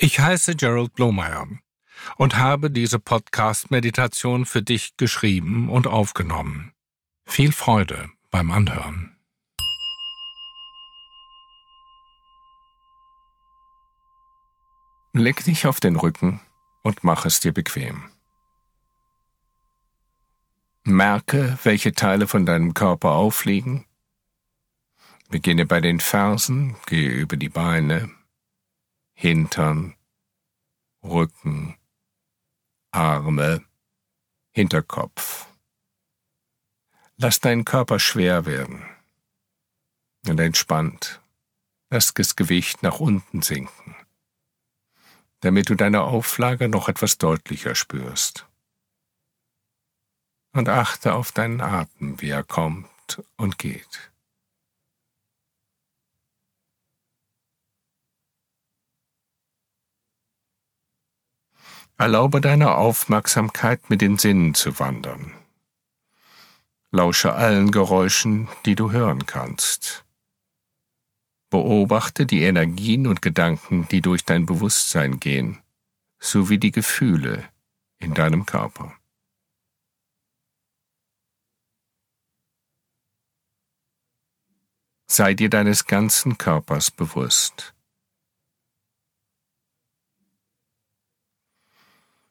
Ich heiße Gerald Blomeyer und habe diese Podcast-Meditation für dich geschrieben und aufgenommen. Viel Freude beim Anhören. Leg dich auf den Rücken und mach es dir bequem. Merke, welche Teile von deinem Körper aufliegen. Beginne bei den Fersen, gehe über die Beine, Hintern, Rücken, Arme, Hinterkopf. Lass deinen Körper schwer werden und entspannt. Lass das Gewicht nach unten sinken, damit du deine Auflage noch etwas deutlicher spürst. Und achte auf deinen Atem, wie er kommt und geht. Erlaube deiner Aufmerksamkeit mit den Sinnen zu wandern. Lausche allen Geräuschen, die du hören kannst. Beobachte die Energien und Gedanken, die durch dein Bewusstsein gehen, sowie die Gefühle in deinem Körper. Sei dir deines ganzen Körpers bewusst.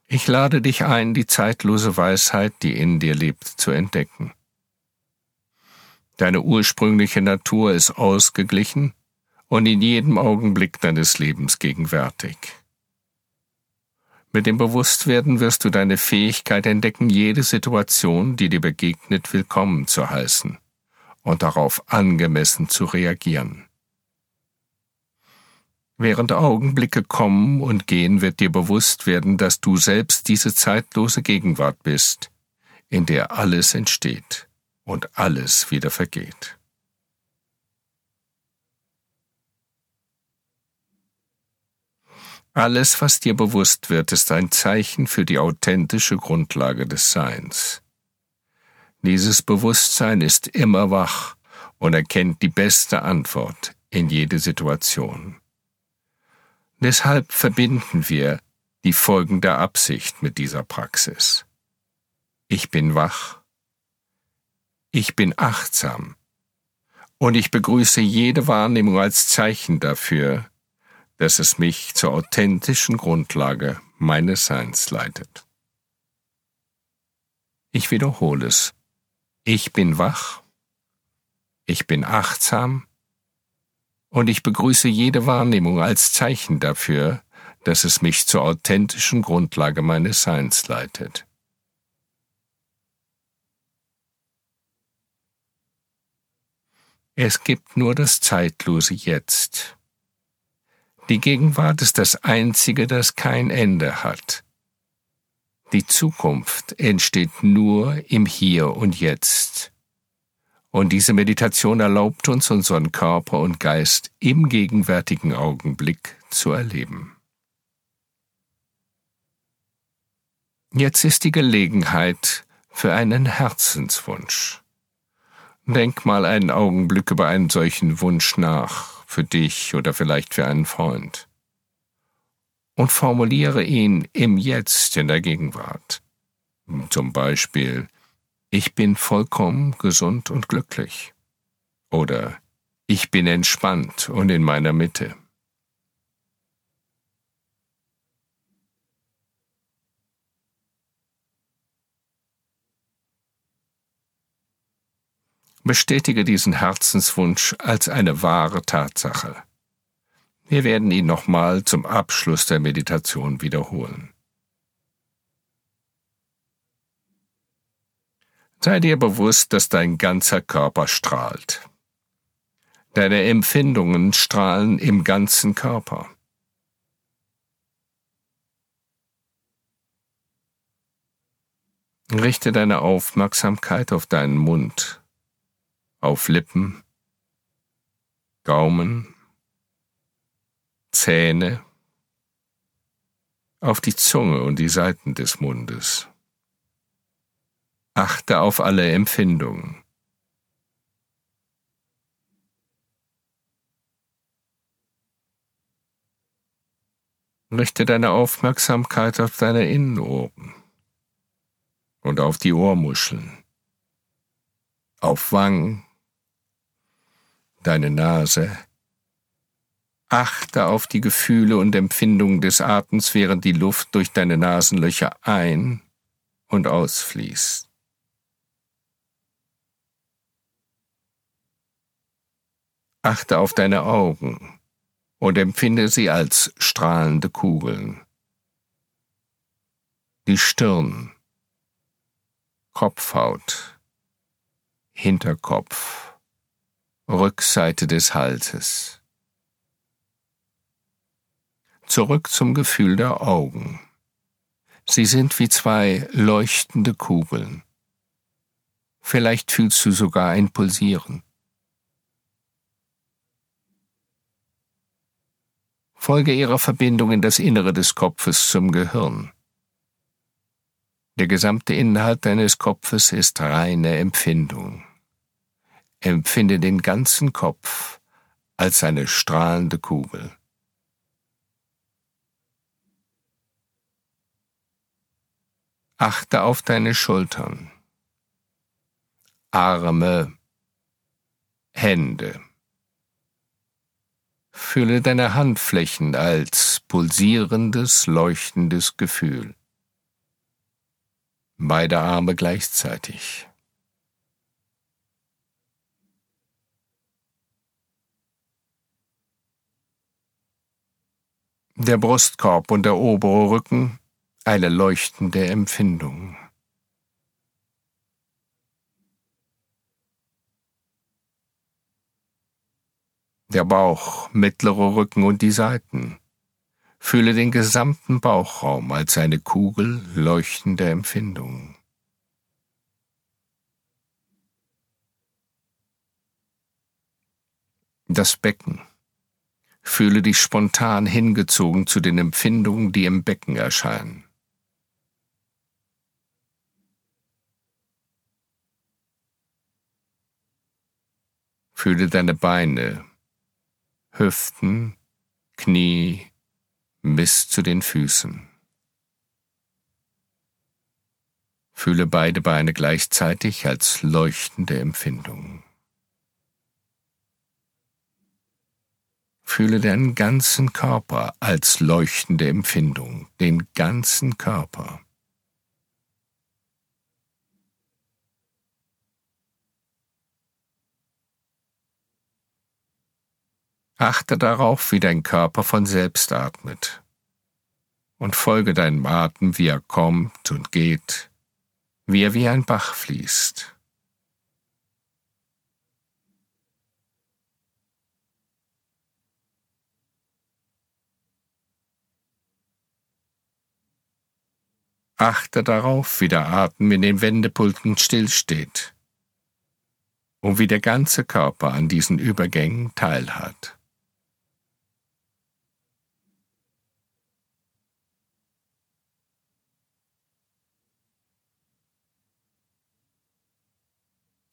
Ich lade dich ein, die zeitlose Weisheit, die in dir lebt, zu entdecken. Deine ursprüngliche Natur ist ausgeglichen und in jedem Augenblick deines Lebens gegenwärtig. Mit dem Bewusstwerden wirst du deine Fähigkeit entdecken, jede Situation, die dir begegnet, willkommen zu heißen und darauf angemessen zu reagieren. Während Augenblicke kommen und gehen, wird dir bewusst werden, dass du selbst diese zeitlose Gegenwart bist, in der alles entsteht und alles wieder vergeht. Alles, was dir bewusst wird, ist ein Zeichen für die authentische Grundlage des Seins. Dieses Bewusstsein ist immer wach und erkennt die beste Antwort in jede Situation. Deshalb verbinden wir die folgende Absicht mit dieser Praxis. Ich bin wach, ich bin achtsam und ich begrüße jede Wahrnehmung als Zeichen dafür, dass es mich zur authentischen Grundlage meines Seins leitet. Ich wiederhole es. Ich bin wach, ich bin achtsam und ich begrüße jede Wahrnehmung als Zeichen dafür, dass es mich zur authentischen Grundlage meines Seins leitet. Es gibt nur das zeitlose Jetzt. Die Gegenwart ist das Einzige, das kein Ende hat. Die Zukunft entsteht nur im Hier und Jetzt. Und diese Meditation erlaubt uns, unseren Körper und Geist im gegenwärtigen Augenblick zu erleben. Jetzt ist die Gelegenheit für einen Herzenswunsch. Denk mal einen Augenblick über einen solchen Wunsch nach, für dich oder vielleicht für einen Freund. Und formuliere ihn im Jetzt in der Gegenwart. Zum Beispiel, ich bin vollkommen gesund und glücklich. Oder ich bin entspannt und in meiner Mitte. Bestätige diesen Herzenswunsch als eine wahre Tatsache. Wir werden ihn nochmal zum Abschluss der Meditation wiederholen. Sei dir bewusst, dass dein ganzer Körper strahlt. Deine Empfindungen strahlen im ganzen Körper. Richte deine Aufmerksamkeit auf deinen Mund, auf Lippen, Gaumen, Zähne, auf die Zunge und die Seiten des Mundes. Achte auf alle Empfindungen. Richte deine Aufmerksamkeit auf deine Innenohren und auf die Ohrmuscheln, auf Wangen, deine Nase. Achte auf die Gefühle und Empfindungen des Atems, während die Luft durch deine Nasenlöcher ein- und ausfließt. Achte auf deine Augen und empfinde sie als strahlende Kugeln. Die Stirn, Kopfhaut, Hinterkopf, Rückseite des Halses. Zurück zum Gefühl der Augen. Sie sind wie zwei leuchtende Kugeln. Vielleicht fühlst du sogar ein Pulsieren. Folge ihrer Verbindung in das Innere des Kopfes zum Gehirn. Der gesamte Inhalt deines Kopfes ist reine Empfindung. Empfinde den ganzen Kopf als eine strahlende Kugel. Achte auf deine Schultern, Arme, Hände. Fülle deine Handflächen als pulsierendes, leuchtendes Gefühl. Beide Arme gleichzeitig. Der Brustkorb und der obere Rücken eine leuchtende Empfindung. Der Bauch, mittlere Rücken und die Seiten. Fühle den gesamten Bauchraum als eine Kugel leuchtender Empfindung. Das Becken. Fühle dich spontan hingezogen zu den Empfindungen, die im Becken erscheinen. Fühle deine Beine, Hüften, Knie bis zu den Füßen. Fühle beide Beine gleichzeitig als leuchtende Empfindung. Fühle deinen ganzen Körper als leuchtende Empfindung, den ganzen Körper. Achte darauf, wie dein Körper von selbst atmet. Und folge deinem Atem, wie er kommt und geht, wie er wie ein Bach fließt. Achte darauf, wie der Atem in den Wendepulten stillsteht und wie der ganze Körper an diesen Übergängen teilhat.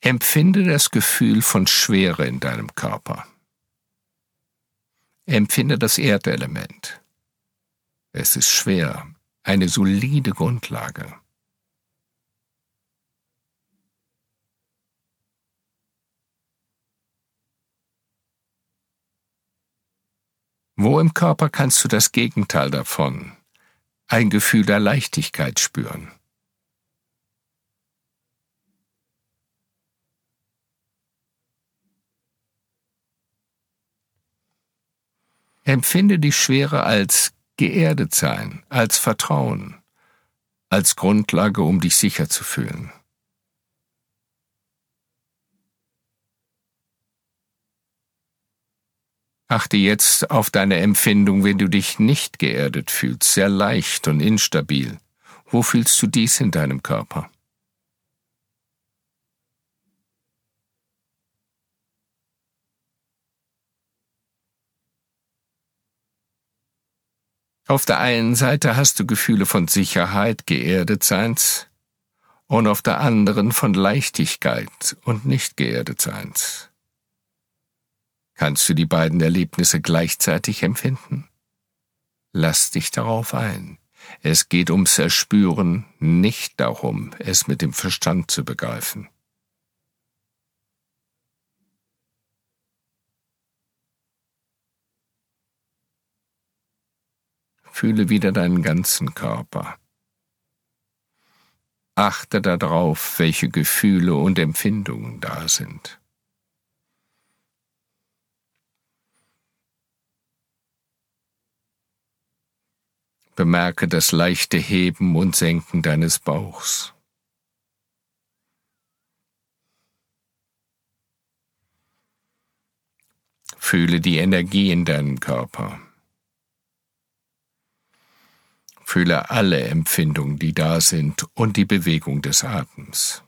Empfinde das Gefühl von Schwere in deinem Körper. Empfinde das Erdelement. Es ist schwer, eine solide Grundlage. Wo im Körper kannst du das Gegenteil davon, ein Gefühl der Leichtigkeit spüren? Empfinde die Schwere als geerdet sein, als Vertrauen, als Grundlage, um dich sicher zu fühlen. Achte jetzt auf deine Empfindung, wenn du dich nicht geerdet fühlst, sehr leicht und instabil. Wo fühlst du dies in deinem Körper? Auf der einen Seite hast du Gefühle von Sicherheit, Geerdetseins, und auf der anderen von Leichtigkeit und nicht Geerdetseins. Kannst du die beiden Erlebnisse gleichzeitig empfinden? Lass dich darauf ein. Es geht ums Erspüren, nicht darum, es mit dem Verstand zu begreifen. Fühle wieder deinen ganzen Körper. Achte darauf, welche Gefühle und Empfindungen da sind. Bemerke das leichte Heben und Senken deines Bauchs. Fühle die Energie in deinem Körper. Fühle alle Empfindungen, die da sind, und die Bewegung des Atems.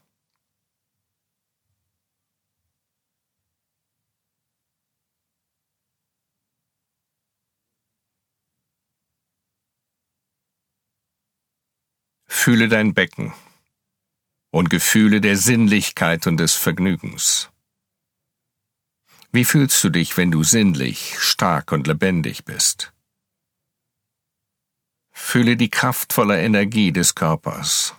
Fühle dein Becken und Gefühle der Sinnlichkeit und des Vergnügens. Wie fühlst du dich, wenn du sinnlich, stark und lebendig bist? Fühle die kraftvolle Energie des Körpers.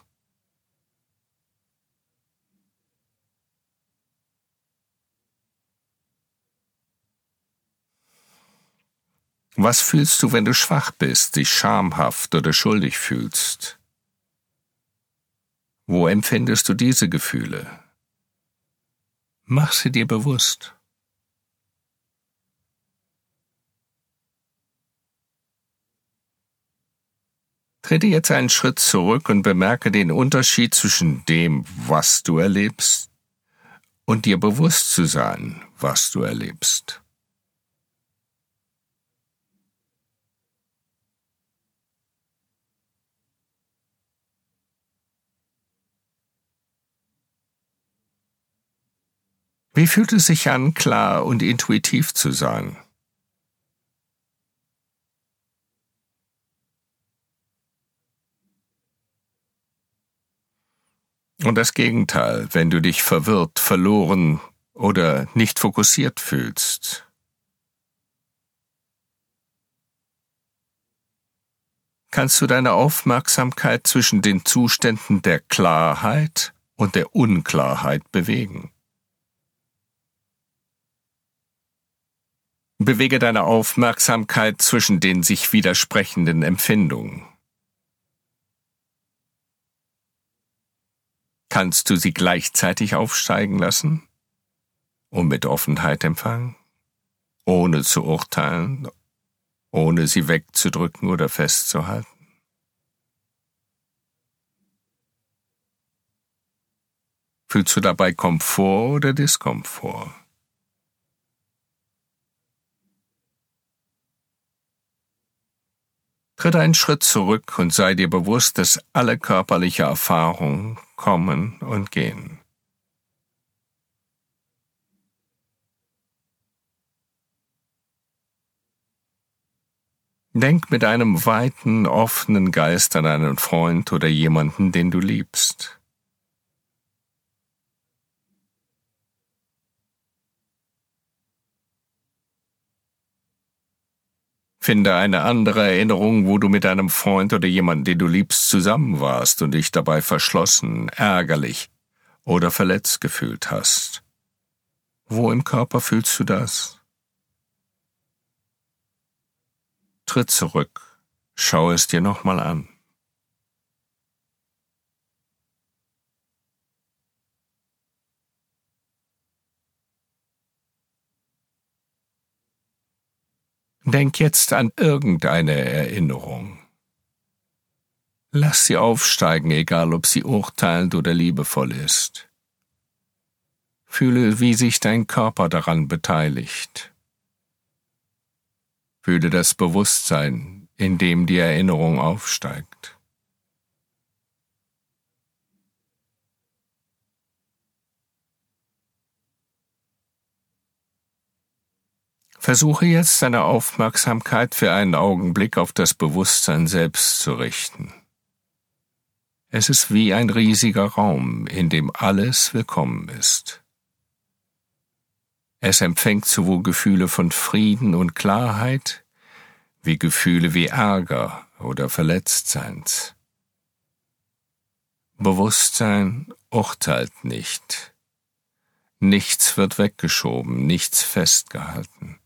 Was fühlst du, wenn du schwach bist, dich schamhaft oder schuldig fühlst? Wo empfindest du diese Gefühle? Mach sie dir bewusst. Trete jetzt einen Schritt zurück und bemerke den Unterschied zwischen dem, was du erlebst, und dir bewusst zu sein, was du erlebst. Wie fühlt es sich an, klar und intuitiv zu sein? Und das Gegenteil, wenn du dich verwirrt, verloren oder nicht fokussiert fühlst. Kannst du deine Aufmerksamkeit zwischen den Zuständen der Klarheit und der Unklarheit bewegen? Bewege deine Aufmerksamkeit zwischen den sich widersprechenden Empfindungen. Kannst du sie gleichzeitig aufsteigen lassen und mit Offenheit empfangen, ohne zu urteilen, ohne sie wegzudrücken oder festzuhalten? Fühlst du dabei Komfort oder Diskomfort? Tritt einen Schritt zurück und sei dir bewusst, dass alle körperliche Erfahrungen kommen und gehen. Denk mit einem weiten, offenen Geist an einen Freund oder jemanden, den du liebst. Finde eine andere Erinnerung, wo du mit einem Freund oder jemandem, den du liebst, zusammen warst und dich dabei verschlossen, ärgerlich oder verletzt gefühlt hast. Wo im Körper fühlst du das? Tritt zurück, schau es dir nochmal an. Denk jetzt an irgendeine Erinnerung. Lass sie aufsteigen, egal ob sie urteilend oder liebevoll ist. Fühle, wie sich dein Körper daran beteiligt. Fühle das Bewusstsein, in dem die Erinnerung aufsteigt. Versuche jetzt deine Aufmerksamkeit für einen Augenblick auf das Bewusstsein selbst zu richten. Es ist wie ein riesiger Raum, in dem alles willkommen ist. Es empfängt sowohl Gefühle von Frieden und Klarheit wie Gefühle wie Ärger oder Verletztseins. Bewusstsein urteilt nicht. Nichts wird weggeschoben, nichts festgehalten.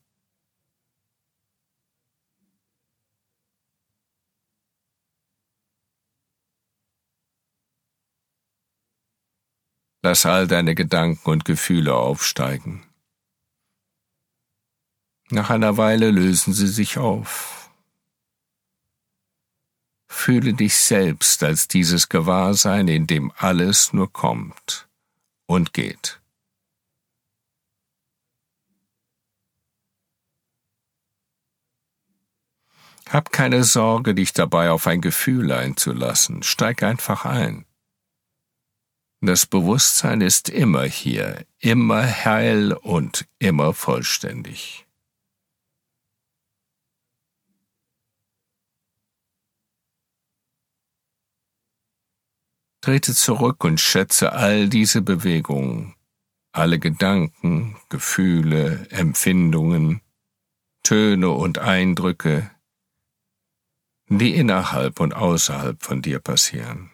Lass all deine Gedanken und Gefühle aufsteigen. Nach einer Weile lösen sie sich auf. Fühle dich selbst als dieses Gewahrsein, in dem alles nur kommt und geht. Hab keine Sorge, dich dabei auf ein Gefühl einzulassen, steig einfach ein. Das Bewusstsein ist immer hier, immer heil und immer vollständig. Trete zurück und schätze all diese Bewegungen, alle Gedanken, Gefühle, Empfindungen, Töne und Eindrücke, die innerhalb und außerhalb von dir passieren.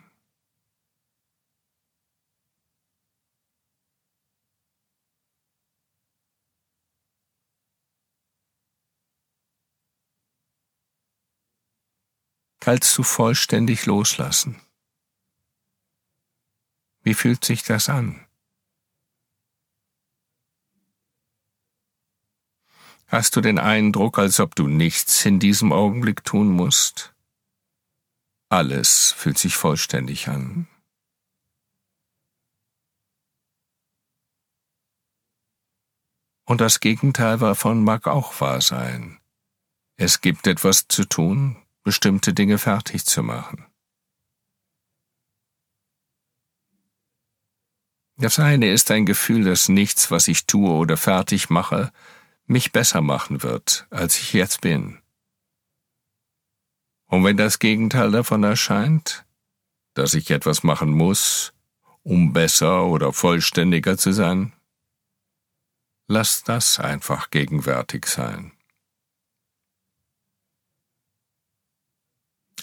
Kannst du vollständig loslassen? Wie fühlt sich das an? Hast du den Eindruck, als ob du nichts in diesem Augenblick tun musst? Alles fühlt sich vollständig an. Und das Gegenteil davon mag auch wahr sein. Es gibt etwas zu tun, bestimmte Dinge fertig zu machen. Das eine ist ein Gefühl, dass nichts, was ich tue oder fertig mache, mich besser machen wird, als ich jetzt bin. Und wenn das Gegenteil davon erscheint, dass ich etwas machen muss, um besser oder vollständiger zu sein, lass das einfach gegenwärtig sein.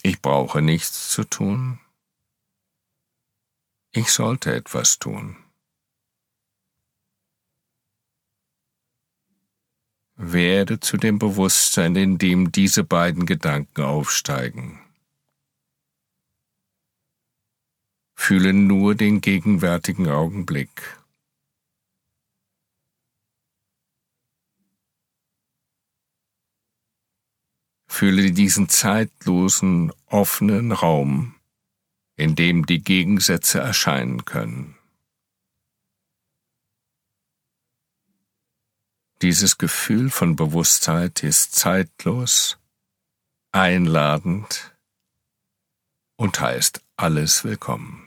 Ich brauche nichts zu tun. Ich sollte etwas tun. Werde zu dem Bewusstsein, in dem diese beiden Gedanken aufsteigen. Fühle nur den gegenwärtigen Augenblick. Fühle diesen zeitlosen, offenen Raum, in dem die Gegensätze erscheinen können. Dieses Gefühl von Bewusstheit ist zeitlos, einladend und heißt alles willkommen.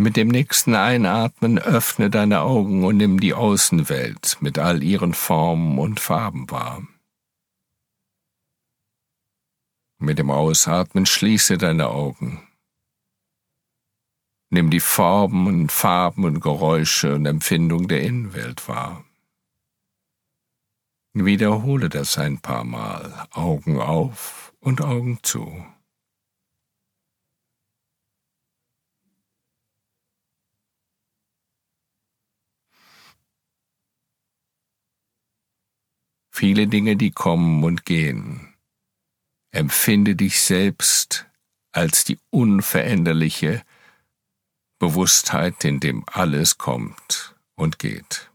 Mit dem nächsten Einatmen öffne deine Augen und nimm die Außenwelt mit all ihren Formen und Farben wahr. Mit dem Ausatmen schließe deine Augen. Nimm die Formen, Farben und Geräusche und Empfindung der Innenwelt wahr. Wiederhole das ein paar Mal, Augen auf und Augen zu. Viele Dinge, die kommen und gehen, empfinde dich selbst als die unveränderliche Bewusstheit, in dem alles kommt und geht.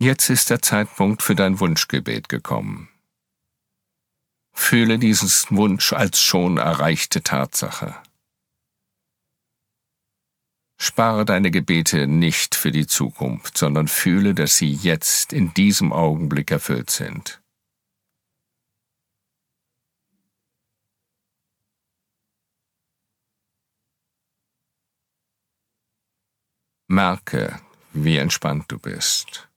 Jetzt ist der Zeitpunkt für dein Wunschgebet gekommen. Fühle diesen Wunsch als schon erreichte Tatsache. Spare deine Gebete nicht für die Zukunft, sondern fühle, dass sie jetzt in diesem Augenblick erfüllt sind. Merke, wie entspannt du bist.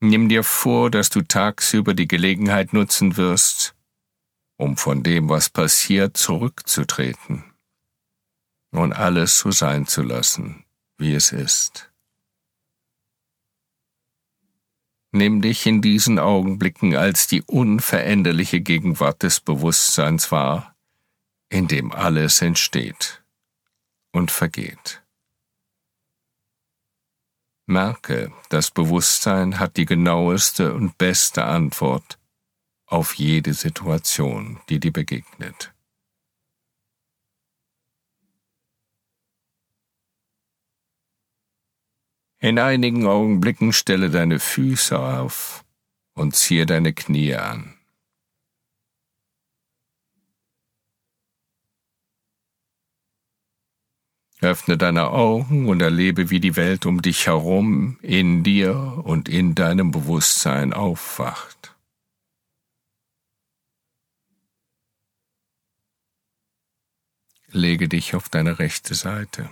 Nimm dir vor, dass du tagsüber die Gelegenheit nutzen wirst, um von dem, was passiert, zurückzutreten und alles so sein zu lassen, wie es ist. Nimm dich in diesen Augenblicken als die unveränderliche Gegenwart des Bewusstseins wahr, in dem alles entsteht und vergeht. Merke, das Bewusstsein hat die genaueste und beste Antwort auf jede Situation, die dir begegnet. In einigen Augenblicken stelle deine Füße auf und ziehe deine Knie an. Öffne deine Augen und erlebe, wie die Welt um dich herum, in dir und in deinem Bewusstsein aufwacht. Lege dich auf deine rechte Seite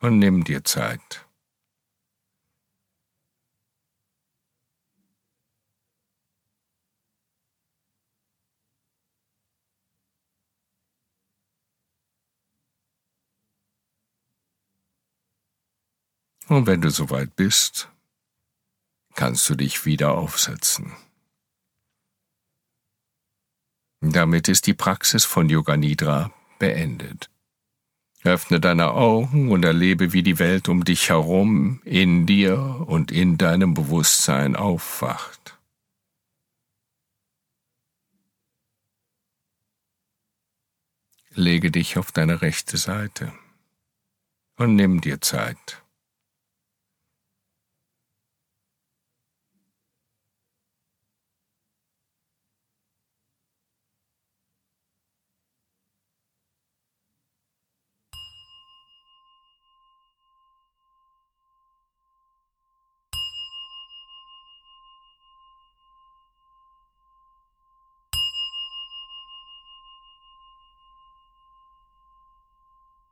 und nimm dir Zeit. Und wenn du soweit bist, kannst du dich wieder aufsetzen. Damit ist die Praxis von Yoga Nidra beendet. Öffne deine Augen und erlebe, wie die Welt um dich herum, in dir und in deinem Bewusstsein aufwacht. Lege dich auf deine rechte Seite und nimm dir Zeit.